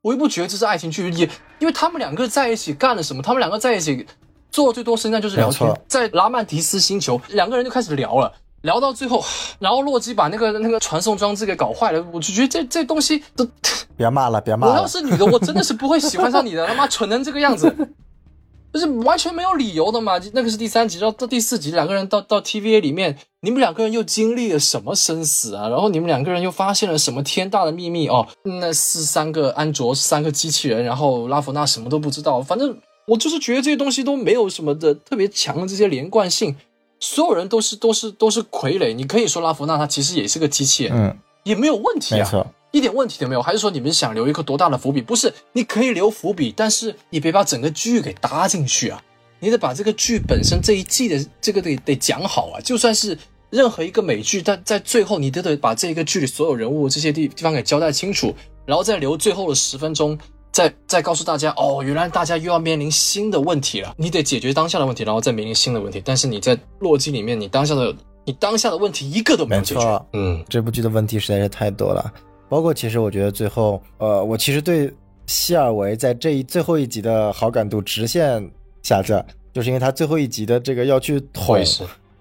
我又不觉得这是爱情剧。也因为他们两个在一起干了什么？他们两个在一起做最多实际上就是聊天，在拉曼迪斯星球，两个人就开始聊了。聊到最后，然后洛基把那个那个传送装置给搞坏了，我就觉得这这东西都 别骂了，别骂了。我要是女的，我真的是不会喜欢上你的，他妈蠢成这个样子，就是完全没有理由的嘛。那个是第三集，到到第四集，两个人到到 TVA 里面，你们两个人又经历了什么生死啊？然后你们两个人又发现了什么天大的秘密哦？那是三个安卓，三个机器人，然后拉弗纳什么都不知道。反正我就是觉得这些东西都没有什么的特别强的这些连贯性。所有人都是都是都是傀儡，你可以说拉弗纳他其实也是个机器人，嗯，也没有问题啊。一点问题都没有？还是说你们想留一个多大的伏笔？不是，你可以留伏笔，但是你别把整个剧给搭进去啊！你得把这个剧本身这一季的这个得得讲好啊！就算是任何一个美剧，但在最后你都得把这个剧里所有人物这些地地方给交代清楚，然后再留最后的十分钟，再再告诉大家哦，原来大家又要面临新的问题了，你得解决当下的问题，然后再面临新的问题。但是你在洛基里面，你当下的你当下的问题一个都没有解决。嗯，这部剧的问题实在是太多了。包括其实我觉得最后，呃，我其实对希尔维在这一最后一集的好感度直线下降，就是因为他最后一集的这个要去捅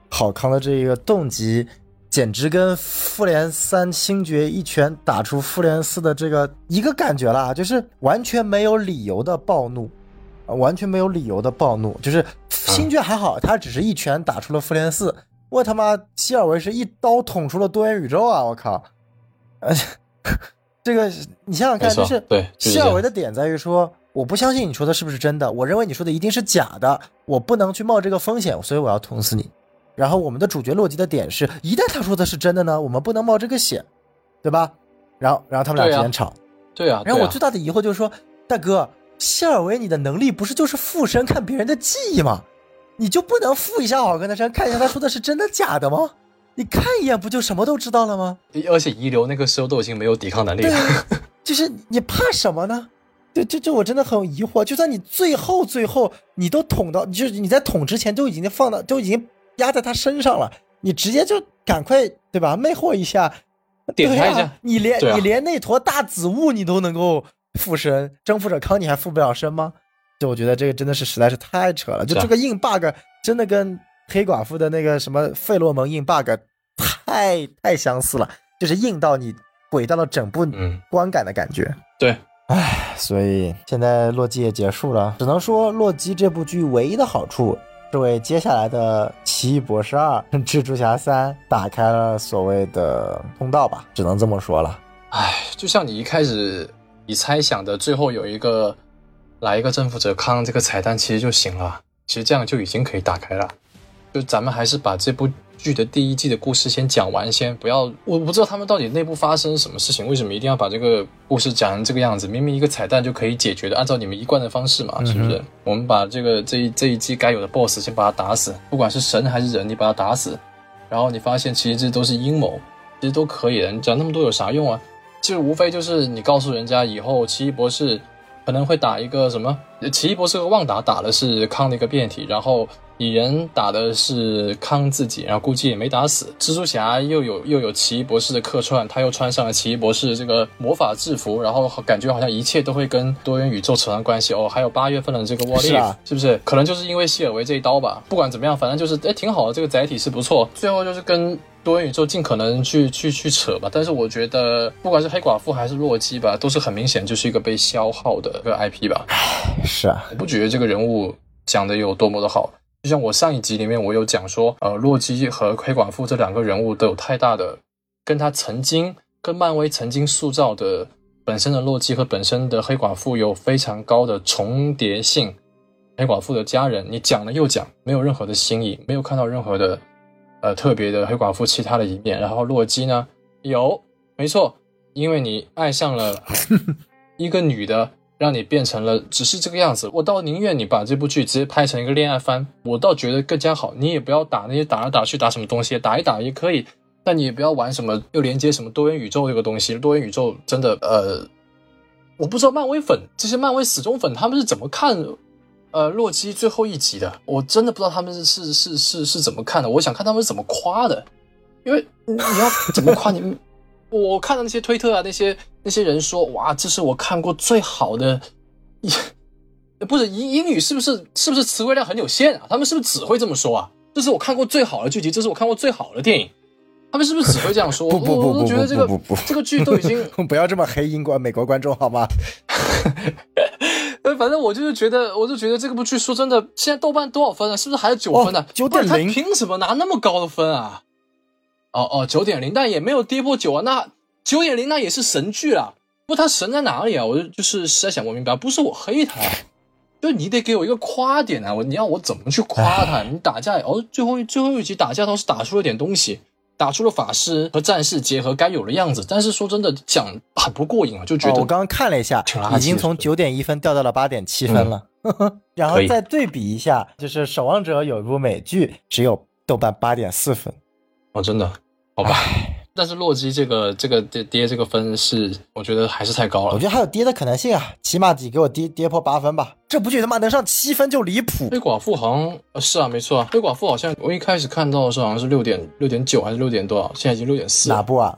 好康的这个动机，简直跟复联三星爵一拳打出复联四的这个一个感觉啦，就是完全没有理由的暴怒，完全没有理由的暴怒，就是星爵还好，他只是一拳打出了复联四，我他妈希尔维是一刀捅出了多元宇宙啊，我靠，而且。这个你想想看，就是对希尔维的点在于说，我不相信你说的是不是真的，我认为你说的一定是假的，我不能去冒这个风险，所以我要捅死你。然后我们的主角洛基的点是，一旦他说的是真的呢，我们不能冒这个险，对吧？然后，然后他们俩之间吵，对啊。然后我最大的疑惑就是说，大哥，希尔维，你的能力不是就是附身看别人的记忆吗？你就不能附一下好跟他身，看一下他说的是真的假的吗？你看一眼不就什么都知道了吗？而且遗留那个时候都已经没有抵抗能力了。就是你怕什么呢？就就就我真的很疑惑。就算你最后最后你都捅到，就是你在捅之前都已经放到，都已经压在他身上了，你直接就赶快对吧？魅惑一下，点他一下。你连你连那坨大紫雾你都能够附身，征服者康你还附不了身吗？就我觉得这个真的是实在是太扯了。就这个硬 bug 真的跟。黑寡妇的那个什么费洛蒙硬 bug 太太相似了，就是硬到你毁掉了整部观感的感觉。对，唉，所以现在洛基也结束了，只能说洛基这部剧唯一的好处是为接下来的奇异博士二、蜘蛛侠三打开了所谓的通道吧，只能这么说了。唉，就像你一开始你猜想的，最后有一个来一个征服者康这个彩蛋其实就行了，其实这样就已经可以打开了。就咱们还是把这部剧的第一季的故事先讲完，先不要。我不知道他们到底内部发生什么事情，为什么一定要把这个故事讲成这个样子？明明一个彩蛋就可以解决的，按照你们一贯的方式嘛，是不是？我们把这个这一这一季该有的 BOSS 先把他打死，不管是神还是人，你把他打死，然后你发现其实这都是阴谋，其实都可以的。你讲那么多有啥用啊？其实无非就是你告诉人家以后奇异博士可能会打一个什么？奇异博士和旺达打的是康的一个变体，然后。蚁人打的是康自己，然后估计也没打死。蜘蛛侠又有又有奇异博士的客串，他又穿上了奇异博士这个魔法制服，然后感觉好像一切都会跟多元宇宙扯上关系哦。还有八月份的这个沃利，是不是？可能就是因为希尔维这一刀吧。不管怎么样，反正就是哎挺好的，这个载体是不错。最后就是跟多元宇宙尽可能去去去扯吧。但是我觉得，不管是黑寡妇还是洛基吧，都是很明显就是一个被消耗的一个 IP 吧。是啊，我不觉得这个人物讲的有多么的好。就像我上一集里面我有讲说，呃，洛基和黑寡妇这两个人物都有太大的跟他曾经跟漫威曾经塑造的本身的洛基和本身的黑寡妇有非常高的重叠性。黑寡妇的家人，你讲了又讲，没有任何的新意，没有看到任何的呃特别的黑寡妇其他的一面。然后洛基呢，有，没错，因为你爱上了 一个女的。让你变成了只是这个样子，我倒宁愿你把这部剧直接拍成一个恋爱番，我倒觉得更加好。你也不要打那些打来打去打什么东西，打一打也可以，但你也不要玩什么又连接什么多元宇宙这个东西。多元宇宙真的，呃，我不知道漫威粉这些漫威死忠粉他们是怎么看，呃，洛基最后一集的，我真的不知道他们是是是是是怎么看的。我想看他们是怎么夸的，因为你要怎么夸你。我看到那些推特啊，那些那些人说，哇，这是我看过最好的，不是英英语是不是是不是词汇量很有限啊？他们是不是只会这么说啊？这是我看过最好的剧集，这是我看过最好的电影，他们是不是只会这样说？不不不不不不不，这个剧都已经 不要这么黑英国美国观众好吗？呃，反正我就是觉得，我就觉得这个部剧说真的，现在豆瓣多少分啊？是不是还有九分呢？九点零，凭什么拿那么高的分啊？哦哦，九点零，但也没有跌破九啊。那九点零那也是神剧了。不，它神在哪里啊？我就就是实在想不明白。不是我黑他，就你得给我一个夸点啊！我你让我怎么去夸他？你打架哦，最后最后一集打架倒是打出了点东西，打出了法师和战士结合该有的样子，但是说真的讲很不过瘾啊，就觉得、哦我刚刚看了一下已经从九点一分掉到了八点七分了。然后再对比一下，就是《守望者》有一部美剧，只有豆瓣八点四分。哦，真的，好吧。但是洛基这个这个跌跌这个分是，我觉得还是太高了。我觉得还有跌的可能性啊，起码得给我跌跌破八分吧。这部剧他妈能上七分就离谱。黑寡妇好像呃是啊，没错啊，黑寡妇好像我一开始看到的时候好像是六点六点九还是六点多少，现在已经六点四了，哪部啊？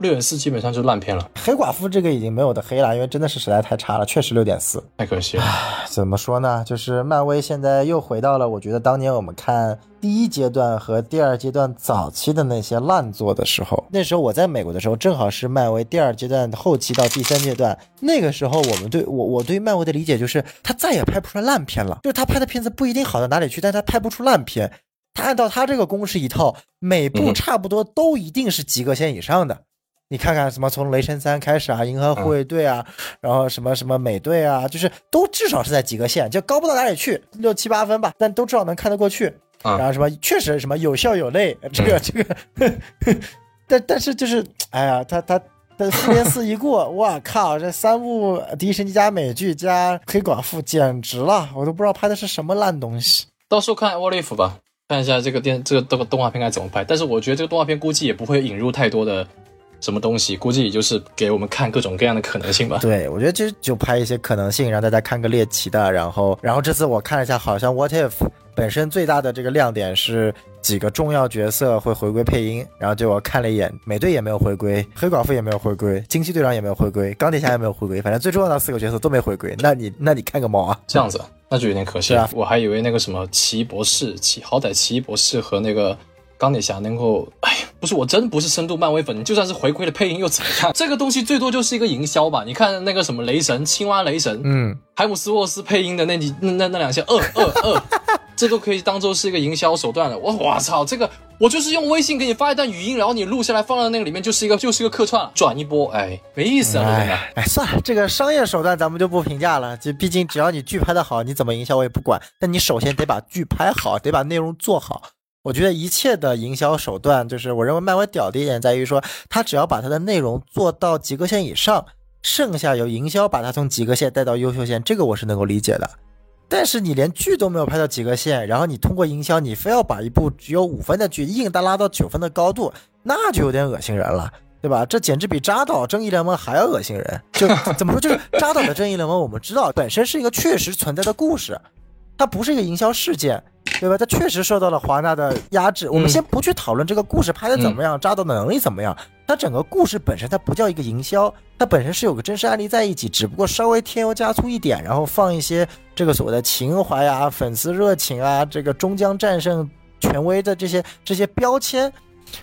六点四基本上就烂片了，黑寡妇这个已经没有的黑了，因为真的是实在太差了，确实六点四。太可惜了。怎么说呢？就是漫威现在又回到了我觉得当年我们看第一阶段和第二阶段早期的那些烂作的时候。那时候我在美国的时候，正好是漫威第二阶段后期到第三阶段。那个时候我们对我我对漫威的理解就是，他再也拍不出来烂片了，就是他拍的片子不一定好到哪里去，但他拍不出烂片。他按照他这个公式一套，每部嗯差不多都一定是及格线以上的。你看看什么从雷神三开始啊，银河护卫队啊，然后什么什么美队啊，就是都至少是在及格线，就高不到哪里去，六七八分吧，但都至少能看得过去。啊然后什么确实什么有笑有泪，这个这个，但但是就是，哎呀，他他。但复联四一过，我靠，这三部迪士尼加美剧加黑寡妇简直了，我都不知道拍的是什么烂东西。到时候看《What If》吧，看一下这个电这个动动画片该怎么拍。但是我觉得这个动画片估计也不会引入太多的什么东西，估计也就是给我们看各种各样的可能性吧。对，我觉得其实就拍一些可能性，让大家看个猎奇的。然后，然后这次我看了一下，好像 What If 本身最大的这个亮点是几个重要角色会回归配音。然后就我看了一眼，美队也没有回归，黑寡妇也没有回归，惊奇队长也没有回归，钢铁侠也没有回归，反正最重要的四个角色都没回归。那你那你看个毛啊！这样子，那就有点可惜。了我还以为那个什么奇异博士，奇好歹奇异博士和那个钢铁侠能够，哎呀，不是，我真不是深度漫威粉，就算是回归了配音又怎么样？这个东西最多就是一个营销吧。你看那个什么雷神，青蛙雷神，嗯，海姆斯沃斯配音的那几那那那两下，二二二，这都可以当做是一个营销手段了。我我操，这个我就是用微信给你发一段语音，然后你录下来放到那个里面，就是一个就是一个客串了，转一波，哎，没意思啊，真的。哎哎，算了，这个商业手段咱们就不评价了。就毕竟只要你剧拍的好，你怎么营销我也不管。但你首先得把剧拍好，得把内容做好。我觉得一切的营销手段，就是我认为漫威屌的一点在于说，他只要把它的内容做到及格线以上，剩下由营销把它从及格线带到优秀线，这个我是能够理解的。但是你连剧都没有拍到及格线，然后你通过营销，你非要把一部只有五分的剧硬拉拉到九分的高度，那就有点恶心人了。对吧？这简直比扎导《正义联盟》还要恶心人。就 怎么说，就是扎导的《正义联盟》，我们知道本身是一个确实存在的故事，它不是一个营销事件，对吧？它确实受到了华纳的压制。我们先不去讨论这个故事拍的怎么样，扎导的能力怎么样，它整个故事本身它不叫一个营销，它本身是有个真实案例在一起，只不过稍微添油加醋一点，然后放一些这个所谓的情怀啊、粉丝热情啊、这个终将战胜权威的这些这些标签。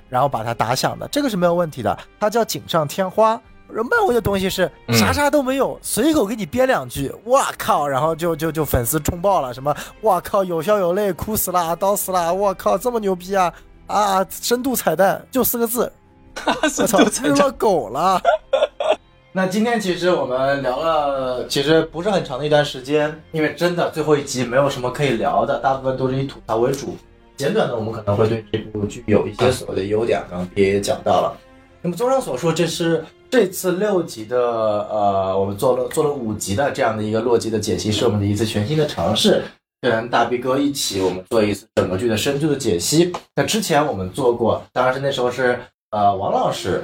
然后把它打响的，这个是没有问题的，它叫锦上添花。漫威的东西是啥啥都没有，随口给你编两句，我靠，然后就就就粉丝冲爆了，什么我靠，有笑有泪，哭死啦，刀死啦，我靠，这么牛逼啊啊，深度彩蛋就四个字，我操，日了狗了。那今天其实我们聊了，其实不是很长的一段时间，因为真的最后一集没有什么可以聊的，大部分都是以吐槽为主。简短的，我们可能会对这部剧有一些所谓的优点，刚刚也讲到了。那么综上所述，这是这次六集的呃，我们做了做了五集的这样的一个洛基的解析，是我们的一次全新的尝试，跟大 B 哥一起我们做一次整个剧的深度的解析。那之前我们做过，当然是那时候是呃王老师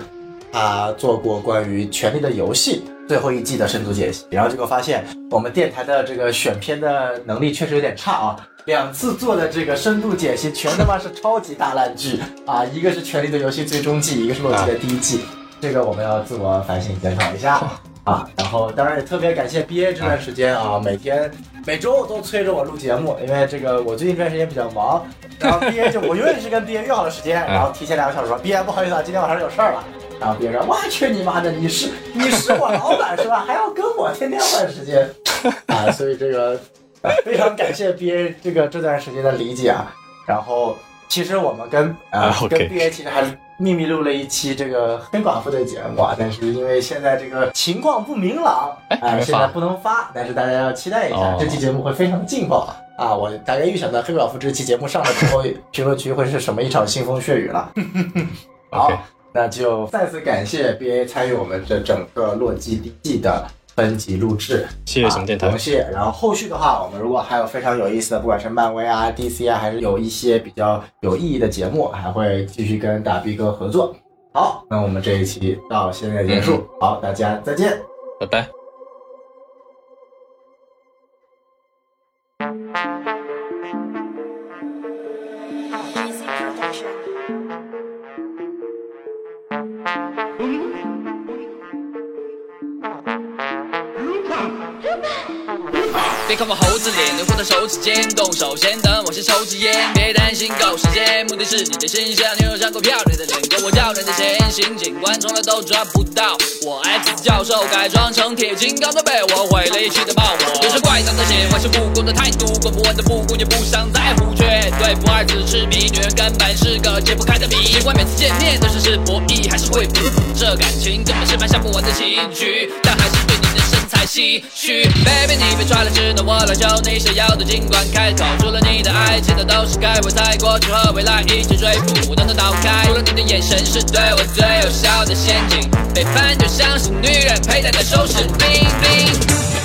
他做过关于《权力的游戏》最后一季的深度解析，然后结果发现我们电台的这个选片的能力确实有点差啊。两次做的这个深度解析，全他妈是超级大烂剧啊！一个是《权力的游戏》最终季，一个是《洛基》的第一季，这个我们要自我反省检讨一下啊！然后当然也特别感谢 BA 这段时间啊，每天每周都催着我录节目，因为这个我最近这段时间比较忙，然后 BA 就我永远是跟 BA 约好了时间，然后提前两个小时说 BA 不好意思啊，今天晚上有事儿了。然后 BA 说：“我去你妈的！你是你是我老板是吧？还要跟我天天换时间 啊！”所以这个。非常感谢 B A 这个这段时间的理解啊，然后其实我们跟呃、啊、跟 B A 其实还秘密录了一期这个黑寡妇的节目啊，但是因为现在这个情况不明朗，哎、呃，现在不能发，但是大家要期待一下，哦、这期节目会非常劲爆啊！我大概预想到黑寡妇这期节目上了之后，评论区会是什么一场腥风血雨了。好那就再次感谢 BA 参与我们这整个洛基第一季的分级录制，谢谢什么电台啊不用谢。然后后续的话，我们如果还有非常有意思的，不管是漫威啊、DC 啊，还是有一些比较有意义的节目，还会继续跟大 B 哥合作。好，那我们这一期到现在结束，好，大家再见。拜拜。别看我猴子脸，能握在手指尖，动手先等我先抽支烟，别担心够时间，目的是你的形象。你有张够漂亮的脸，跟我较量的先行，警官从来都抓不到我。X 教授改装成铁金刚都被我毁了一气的爆火，有时怪诞的写坏是不公的态度，管不完的不公也不想在乎，却对不二次痴迷，女人根本是个解不开的谜。尽管每次见面都是是博弈，还是会服，这感情根本是盘下不完的棋局，但还是对你的唏嘘。Baby，你别抓了，只能我来救你想要的，尽管开口。除了你的爱，其他都是该我在过去和未来一起追捕，我都能逃开。除了你的眼神是对我最有效的陷阱，背叛就像是女人佩戴的首饰，冰冰。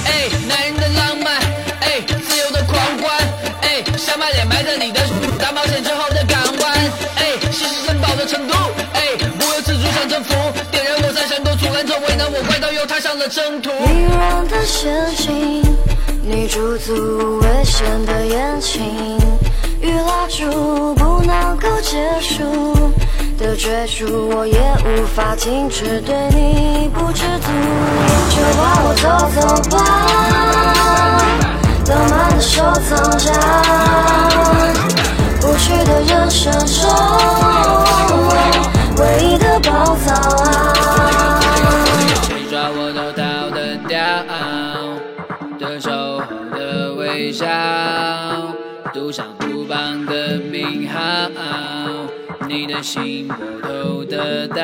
哎，男人的浪漫，哎，自由的狂欢，哎，想把脸埋在你的大冒险之后的港湾，哎，吸食珍宝的程度，迷人的陷阱，你驻足危险的眼睛，与蜡烛不能够结束的追逐，我也无法停止对你不知足。就把我偷走吧，浪漫的收藏家，过去的人生中唯一的宝藏啊。得掉，对手后的微笑，赌上赌棒的名号，你的心我都得到。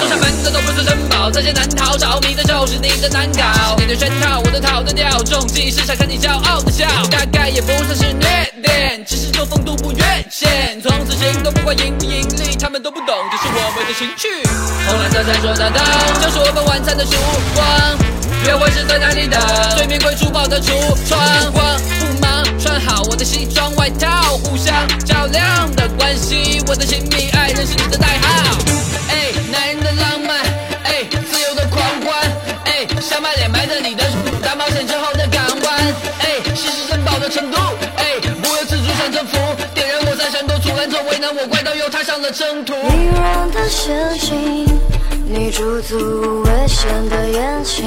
坐下门的都不是珍宝，在劫难逃，着迷的就是你的难搞。你的圈套我都逃得掉，中计是想看你骄傲的笑，大概也不算是虐恋，只是做风度不越线。从此行动不管盈不盈利，他们都不懂，这是我们的情趣。红蓝色闪烁的灯，就是我们晚餐的曙光。约会是在哪里等？对面会珠宝的橱窗，慌不忙穿好我的西装外套，互相较量的关系，我的亲密爱人是你的代号。哎，男人的浪漫，哎，自由的狂欢，哎，想把脸埋在你的大冒险之后的港湾，哎，吸食珍宝的程度，哎，不由自主想征服，点燃我在闪躲，阻拦着为难我，怪盗又踏上了征途。迷人的陷阱，你驻足危险的眼睛，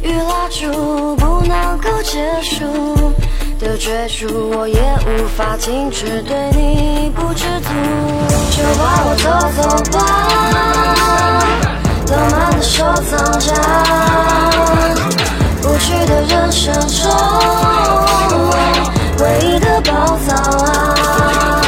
与蜡烛不能够结束的追逐，我也无法停止对你不知足。就把我偷走吧，浪漫的收藏家，无趣的人生中唯一的宝藏啊。